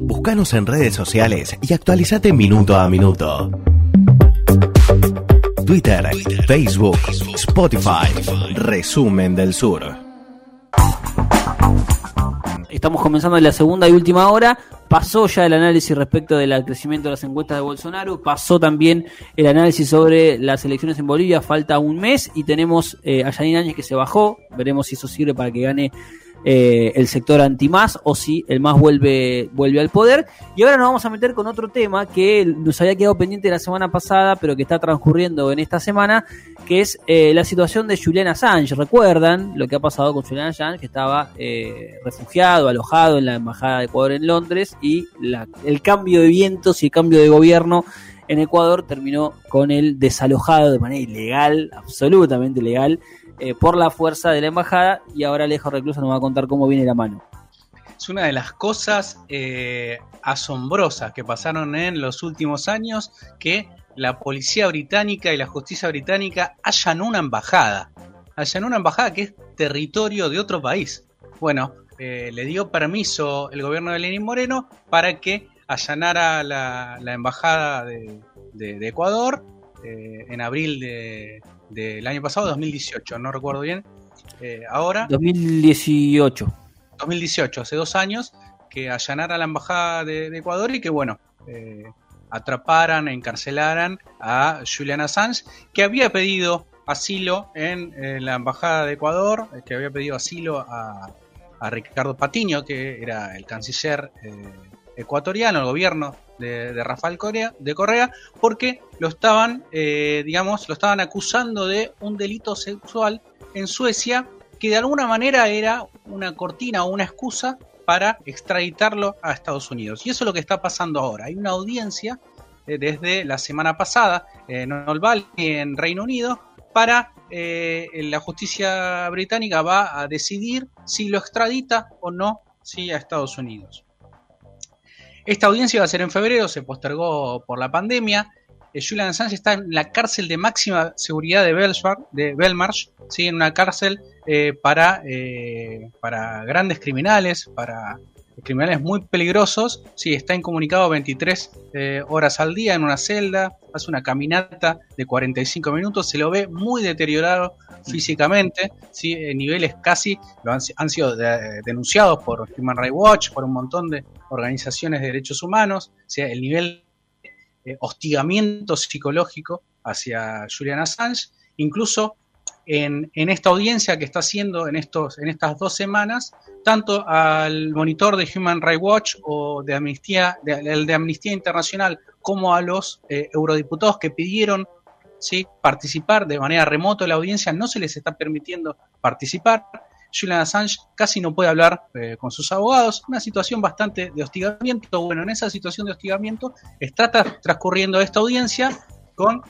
Búscanos en redes sociales y actualizate minuto a minuto. Twitter, Facebook, Spotify, Resumen del Sur. Estamos comenzando la segunda y última hora. Pasó ya el análisis respecto del crecimiento de las encuestas de Bolsonaro. Pasó también el análisis sobre las elecciones en Bolivia. Falta un mes y tenemos eh, a Janine Áñez que se bajó. Veremos si eso sirve para que gane eh, el sector anti-más o si el más vuelve, vuelve al poder. Y ahora nos vamos a meter con otro tema que nos había quedado pendiente la semana pasada, pero que está transcurriendo en esta semana, que es eh, la situación de Julian Assange. ¿Recuerdan lo que ha pasado con Julian Assange, que estaba eh, refugiado, alojado en la Embajada de Ecuador en Londres y el cambio de vientos y el cambio de gobierno en Ecuador terminó con el desalojado de manera ilegal, absolutamente ilegal, eh, por la fuerza de la embajada y ahora Alejo Recluso nos va a contar cómo viene la mano. Es una de las cosas eh, asombrosas que pasaron en los últimos años que la policía británica y la justicia británica hayan una embajada. Hayan una embajada que es territorio de otro país. Bueno, eh, le dio permiso el gobierno de Lenín Moreno para que allanara la, embajada de, Ecuador en abril de, del año pasado, 2018, no recuerdo bien. Eh, ahora. 2018. 2018, hace dos años, que allanara la embajada de, Ecuador y que, bueno, eh, atraparan, encarcelaran a Julian Assange, que había pedido asilo en, la embajada de Ecuador, que había pedido asilo a, Ricardo Patiño, que era el canciller eh, ecuatoriano, el gobierno de, Rafael Correa, de Correa, porque lo estaban, eh, digamos, lo estaban acusando de un delito sexual en Suecia que de alguna manera era una cortina o una excusa para extraditarlo a Estados Unidos. Y eso es lo que está pasando ahora. Hay una audiencia eh, desde la semana pasada en Old en Reino Unido, para eh, la justicia británica va a decidir si lo extradita o no a Estados Unidos. Esta audiencia iba a ser en febrero, se postergó por la pandemia. Eh, Julian Assange está en la cárcel de máxima seguridad de, de Belmarsh, ¿sí? en una cárcel eh, para, eh, para grandes criminales, para criminales muy peligrosos. Sí, está incomunicado 23 horas al día en una celda, hace una caminata de 45 minutos, se lo ve muy deteriorado físicamente, ¿sí? en niveles casi lo han, sido denunciados por Human Rights Watch, por un montón de organizaciones de derechos humanos, sea, el nivel de hostigamiento psicológico hacia Julian Assange, incluso en, esta audiencia que está haciendo en, estos, en estas dos semanas, tanto al monitor de Human Rights Watch o de Amnistía, el de Amnistía Internacional, como a los eh, eurodiputados que pidieron ¿sí? participar de manera remota en la audiencia, no se les está permitiendo participar. Julian Assange casi no puede hablar eh, con sus abogados, una situación bastante de hostigamiento. Bueno, en esa situación de hostigamiento está transcurriendo esta audiencia con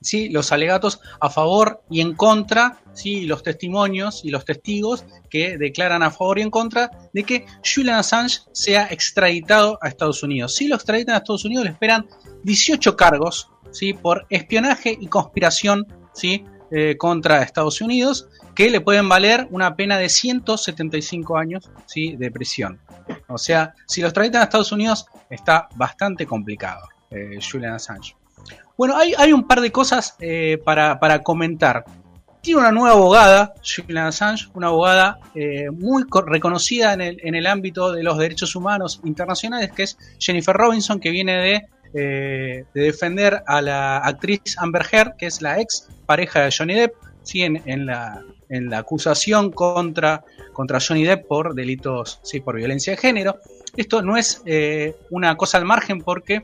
¿sí? los alegatos a favor y en contra, ¿sí? los testimonios y los testigos que declaran a favor y en contra de que Julian Assange sea extraditado a Estados Unidos. Si lo extraditan a Estados Unidos, le esperan 18 cargos ¿sí? por espionaje y conspiración ¿sí? Eh, contra Estados Unidos, que le pueden valer una pena de 175 años ¿sí? de prisión. O sea, si los extraditan a Estados Unidos, está bastante complicado, eh, Julian Assange. Bueno, hay, hay, un par de cosas eh, para, para, comentar. Tiene una nueva abogada, Julian Assange, una abogada muy reconocida en el, en el ámbito de los derechos humanos internacionales, que es Jennifer Robinson, que viene de eh, de defender a la actriz Amber Heard, que es la ex pareja de Johnny Depp, ¿sí? en, la, en la acusación contra, contra Johnny Depp por delitos, sí, por violencia de género. Esto no es eh, una cosa al margen porque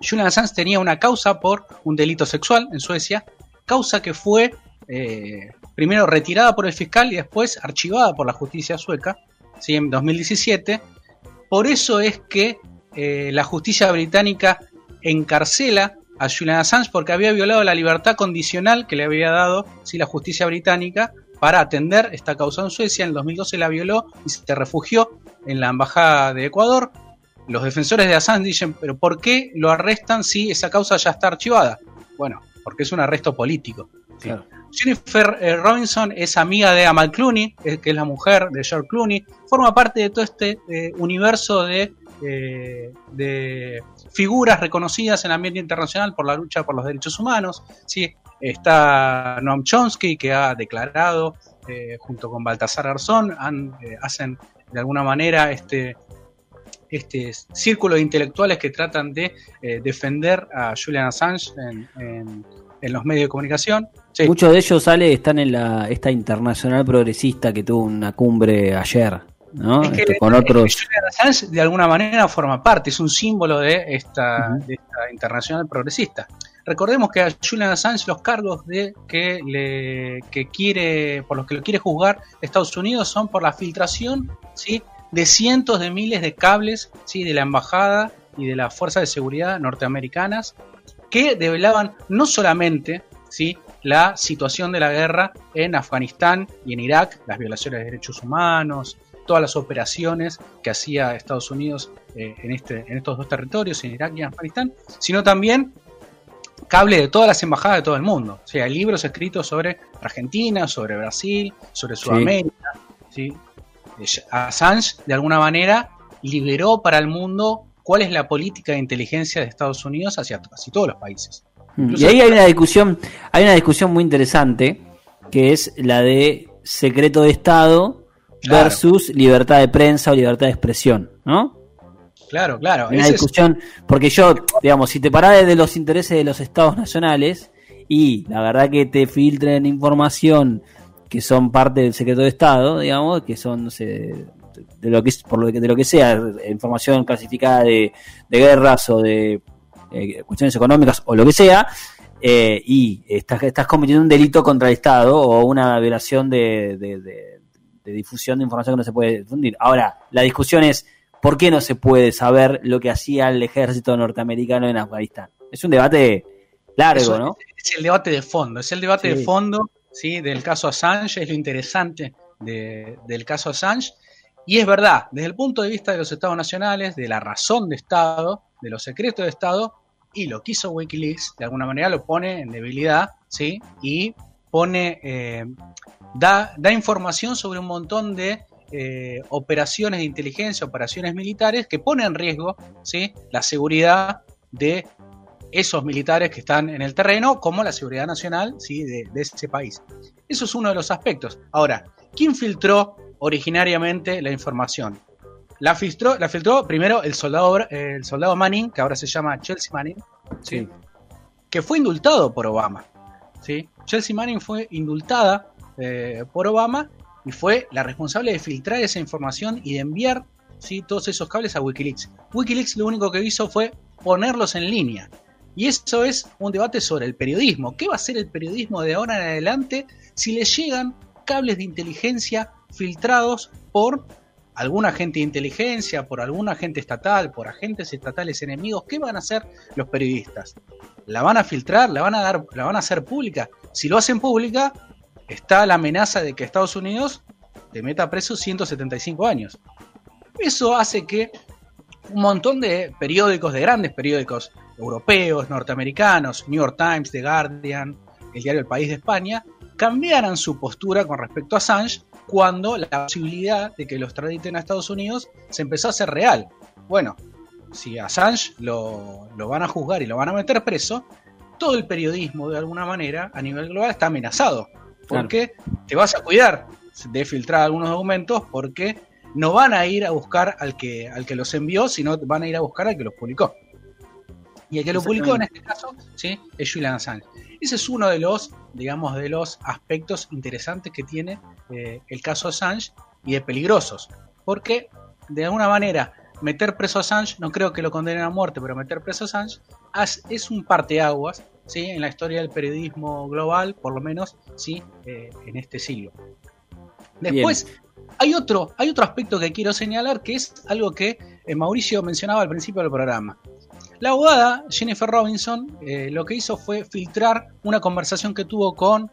Julian Assange tenía una causa por un delito sexual en Suecia, causa que fue eh, primero retirada por el fiscal y después archivada por la justicia sueca ¿sí? en 2017. Por eso es que la justicia británica encarcela a Julian Assange porque había violado la libertad condicional que le había dado la justicia británica para atender esta causa en Suecia. En el 2012 la violó y se refugió en la embajada de Ecuador. Los defensores de Assange dicen, pero ¿por qué lo arrestan si esa causa ya está archivada? Bueno, porque es un arresto político. Jennifer eh, Robinson es amiga de Amal Clooney, que es la mujer de George Clooney, forma parte de todo este eh, universo de eh, de figuras reconocidas en el ambiente internacional por la lucha por los derechos humanos. ¿sí? Está Noam Chomsky, que ha declarado, eh, junto con Baltasar Garzón, han, eh, hacen de alguna manera este, este círculo de intelectuales que tratan de defender a Julian Assange en, los medios de comunicación. Muchos de ellos, sale, están en la, esta internacional progresista que tuvo una cumbre ayer. ¿no? Este, con otros... Julian Assange de alguna manera forma parte, es un símbolo de esta, internacional progresista. Recordemos que a Julian Assange los cargos de que le que quiere por los que lo quiere juzgar Estados Unidos son por la filtración, ¿sí? De cientos de miles de cables, ¿sí? de la embajada y de las fuerzas de seguridad norteamericanas que develaban no solamente ¿sí? la situación de la guerra en Afganistán y en Irak, las violaciones de derechos humanos, todas las operaciones que hacía Estados Unidos eh, en, este, en estos dos territorios, en Irak y en Afganistán, sino también cable de todas las embajadas de todo el mundo. O sea, hay libros escritos sobre Argentina, sobre Brasil, sobre Sudamérica. ¿sí? Assange, de alguna manera, liberó para el mundo cuál es la política de inteligencia de Estados Unidos hacia casi todos los países. Mm, y ahí hay una discusión, hay una discusión muy interesante, que es la de secreto de Estado versus libertad de prensa o libertad de expresión, ¿no? Claro, claro. Una discusión, porque yo, digamos, si te parás de los intereses de los estados nacionales y la verdad que te filtren información que son parte del secreto de Estado, digamos, que son, no sé, de lo que por lo que, de lo que sea, información clasificada de, guerras o de eh, cuestiones económicas o lo que sea, eh, y estás, estás cometiendo un delito contra el Estado o una violación de de difusión de información que no se puede difundir. Ahora, la discusión es, ¿por qué no se puede saber lo que hacía el ejército norteamericano en Afganistán? Es un debate largo, ¿no? Es el debate de fondo, es el debate de fondo ¿sí? del caso Assange, es lo interesante del caso Assange. Y es verdad, desde el punto de vista de los estados nacionales, de la razón de Estado, de los secretos de Estado, y lo que hizo Wikileaks, de alguna manera lo pone en debilidad, ¿sí? Y pone eh, da, información sobre un montón de eh, operaciones de inteligencia, operaciones militares que ponen en riesgo ¿sí? la seguridad de esos militares que están en el terreno, como la seguridad nacional ¿sí? de, ese país. Eso es uno de los aspectos. Ahora, ¿quién filtró originariamente la información? La filtró, la filtró primero el soldado, el soldado Manning, que ahora se llama Chelsea Manning, ¿sí? que fue indultado por Obama. ¿sí? Chelsea Manning fue indultada eh, por Obama y fue la responsable de filtrar esa información y de enviar ¿sí? todos esos cables a Wikileaks. Wikileaks lo único que hizo fue ponerlos en línea. Y eso es un debate sobre el periodismo. ¿Qué va a ser el periodismo de ahora en adelante si le llegan cables de inteligencia filtrados por algún agente de inteligencia, por algún agente estatal, por agentes estatales enemigos? ¿Qué van a hacer los periodistas? ¿La van a filtrar? ¿La van a dar? ¿La van a hacer pública? Si lo hacen pública, está la amenaza de que Estados Unidos te meta preso 175 años. Eso hace que un montón de periódicos, de grandes periódicos europeos, norteamericanos, New York Times, The Guardian, el diario El País de España, cambiaran su postura con respecto a Assange cuando la posibilidad de que lo extraditen a Estados Unidos se empezó a hacer real. Bueno, si Assange lo, lo van a juzgar y lo van a meter preso, todo el periodismo de alguna manera a nivel global está amenazado porque te vas a cuidar de filtrar algunos documentos porque no van a ir a buscar al que, al que los envió, sino van a ir a buscar al que los publicó. Y el que lo publicó en este caso, ¿sí? es Julian Assange. Ese es uno de los, digamos, de los aspectos interesantes que tiene eh, el caso Assange y de peligrosos. Porque, de alguna manera, meter preso a Assange, no creo que lo condenen a muerte, pero meter preso a Assange es un parteaguas ¿sí? en la historia del periodismo global, por lo menos ¿sí? Eh, en este siglo. Después, hay otro, hay otro aspecto que quiero señalar que es algo que eh, Mauricio mencionaba al principio del programa. La abogada Jennifer Robinson eh, lo que hizo fue filtrar una conversación que tuvo con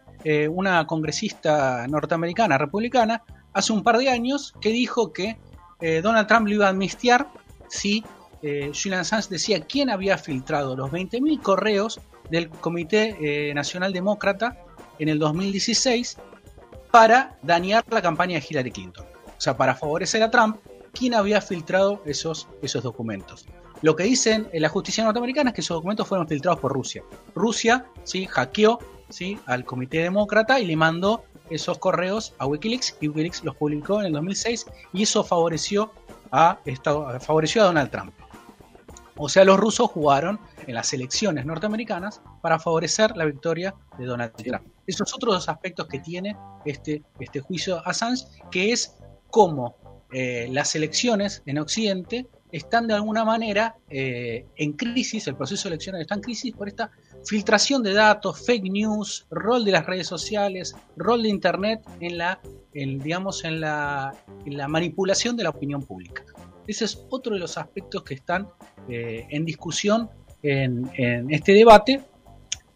una congresista norteamericana, republicana, hace un par de años, que dijo que Donald Trump lo iba a amnistiar si Julian Assange decía quién había filtrado los 20.000 correos del Comité eh, Nacional Demócrata en el 2016 para dañar la campaña de Hillary Clinton. O sea, para favorecer a Trump, quién había filtrado esos, esos documentos. Lo que dicen en la justicia norteamericana es que esos documentos fueron filtrados por Rusia. Rusia ¿sí? hackeó ¿sí? al Comité Demócrata y le mandó esos correos a Wikileaks y Wikileaks los publicó en el 2006 y eso favoreció a, favoreció a Donald Trump. O sea, los rusos jugaron en las elecciones norteamericanas para favorecer la victoria de Donald Trump. Esos otros aspectos que tiene este, este juicio Assange, que es cómo eh, las elecciones en Occidente están de alguna manera eh, en crisis, el proceso de elecciones está en crisis por esta filtración de datos, fake news, rol de las redes sociales, rol de Internet en la, digamos, en la, la manipulación de la opinión pública. Ese es otro de los aspectos que están eh, en discusión en, este debate.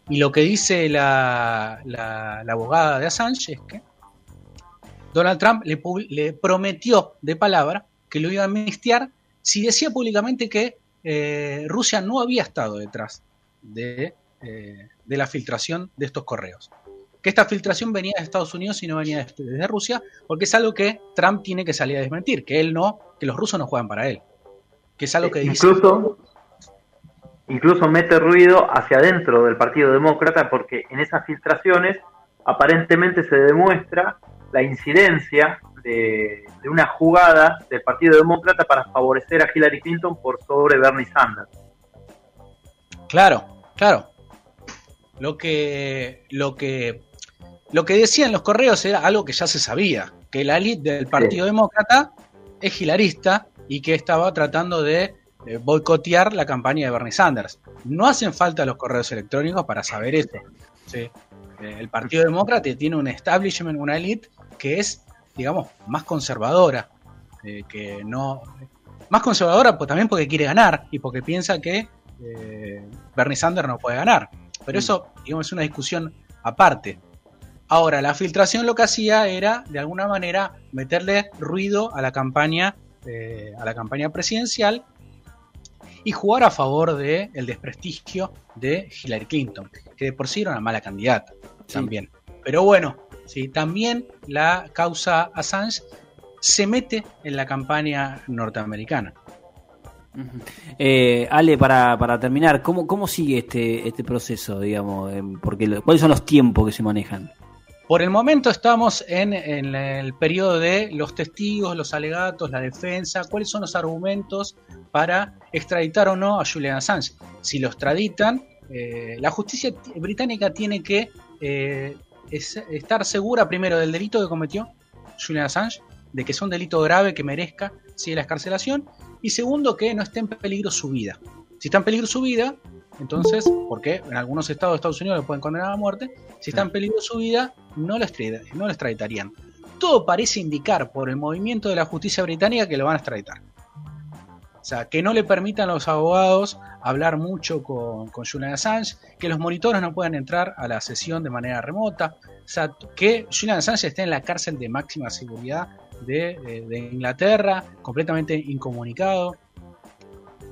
Y lo que dice la, la, abogada de Assange es que Donald Trump le, le, prometió de palabra que lo iba a amnistiar si decía públicamente que eh, Rusia no había estado detrás de, eh, de, la filtración de estos correos. Que esta filtración venía de Estados Unidos y no venía desde Rusia, porque es algo que Trump tiene que salir a desmentir, que él no, que los rusos no juegan para él. Que es algo que incluso, Incluso mete ruido hacia adentro del Partido Demócrata, porque en esas filtraciones aparentemente se demuestra la incidencia de, una jugada del Partido Demócrata para favorecer a Hillary Clinton por sobre Bernie Sanders. Claro, claro. Lo que, lo que, lo que decían los correos era algo que ya se sabía, que la élite del Partido Demócrata es hilarista y que estaba tratando de boicotear la campaña de Bernie Sanders. No hacen falta los correos electrónicos para saber eso. Eh, el Partido Demócrata tiene un establishment, una élite que es digamos, más conservadora, eh, que no... Más conservadora pues, también porque quiere ganar y porque piensa que eh, Bernie Sanders no puede ganar. Pero eso, digamos, es una discusión aparte. Ahora, la filtración lo que hacía era, de alguna manera, meterle ruido a la campaña, eh, a la campaña presidencial y jugar a favor del el desprestigio de Hillary Clinton, que de por sí era una mala candidata también. Pero bueno, ¿sí? También la causa Assange se mete en la campaña norteamericana. Eh, Ale, para, para terminar, ¿cómo, ¿cómo sigue este, este proceso, digamos? Porque, ¿Cuáles son los tiempos que se manejan? Por el momento estamos en, el periodo de los testigos, los alegatos, la defensa, cuáles son los argumentos para extraditar o no a Julian Assange. Si lo extraditan, eh, la justicia británica tiene que eh, es estar segura primero del delito que cometió Julian Assange, de que es un delito grave que merezca ¿sí? la escarcelación, y segundo, que no esté en peligro su vida. Si está en peligro su vida, entonces, porque en algunos estados de Estados Unidos le pueden condenar a muerte, si está en peligro su vida, no lo, no lo extraditarían. Todo parece indicar por el movimiento de la justicia británica que lo van a extraditar. O sea, que no le permitan a los abogados hablar mucho con, con Julian Assange, que los monitores no puedan entrar a la sesión de manera remota, o sea, que Julian Assange esté en la cárcel de máxima seguridad de, Inglaterra, completamente incomunicado,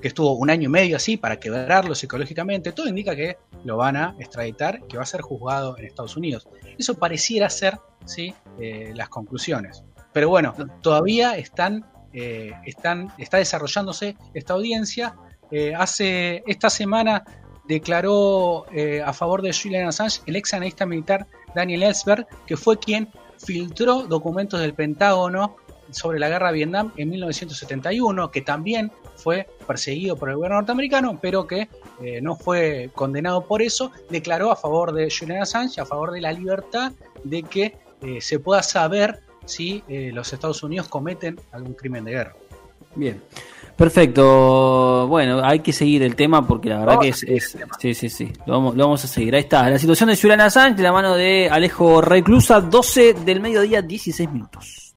que estuvo un año y medio así para quebrarlo psicológicamente, todo indica que lo van a extraditar, que va a ser juzgado en Estados Unidos. Eso pareciera ser ¿sí? Eh, las conclusiones. Pero bueno, todavía están eh, están, está desarrollándose esta audiencia. Eh, hace esta semana declaró eh, a favor de Julian Assange el ex analista militar Daniel Ellsberg, que fue quien filtró documentos del Pentágono sobre la guerra de Vietnam en 1971, que también fue perseguido por el gobierno norteamericano, pero que no fue condenado por eso, declaró a favor de Julian Assange, a favor de la libertad de que se pueda saber si eh, los Estados Unidos cometen algún crimen de guerra. Bien. Perfecto. Bueno, hay que seguir el tema porque la verdad que es, Sí, sí, sí. Lo vamos, a seguir. Ahí está. La situación de Julian Assange de la mano de Alejo Reclusa, 12 del mediodía, 16 minutos.